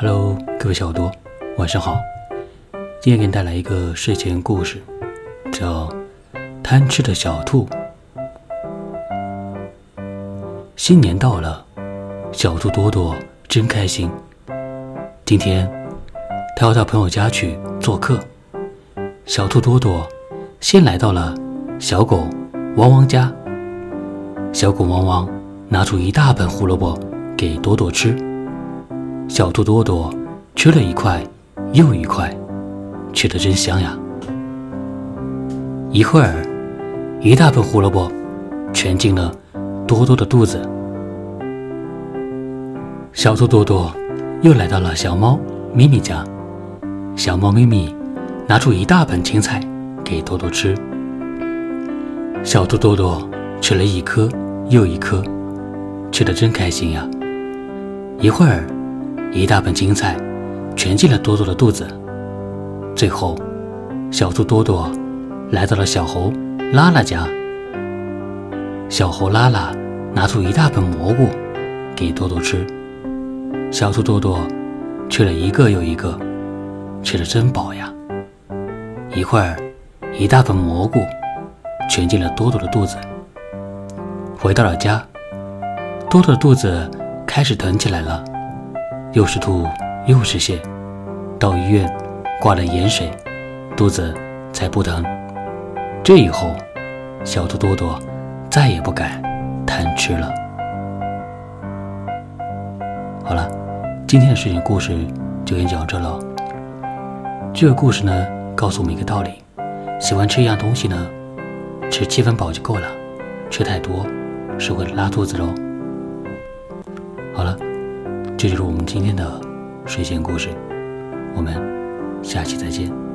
Hello，各位小耳朵，晚上好。今天给你带来一个睡前故事，叫《贪吃的小兔》。新年到了，小兔多多真开心。今天，他要到朋友家去做客。小兔多多先来到了小狗汪汪家。小狗汪汪拿出一大盆胡萝卜给多多吃。小兔多多吃了一块又一块，吃的真香呀。一会儿，一大盆胡萝卜全进了多多的肚子。小兔多多又来到了小猫咪咪家。小猫咪咪拿出一大盆青菜给多多吃。小兔多多吃了一颗又一颗，吃的真开心呀。一会儿。一大盆青菜全进了多多的肚子。最后，小兔多多来到了小猴拉拉家。小猴拉拉拿出一大盆蘑菇给多多吃。小兔多多吃了一个又一个，吃的真饱呀。一会儿，一大盆蘑菇全进了多多的肚子。回到了家，多多的肚子开始疼起来了。又是吐又是泻，到医院挂了盐水，肚子才不疼。这以后，小兔多多再也不敢贪吃了。好了，今天的睡前故事就先讲到这了。这个故事呢，告诉我们一个道理：喜欢吃一样东西呢，吃七分饱就够了，吃太多是会拉肚子喽。好了。这就是我们今天的睡前故事，我们下期再见。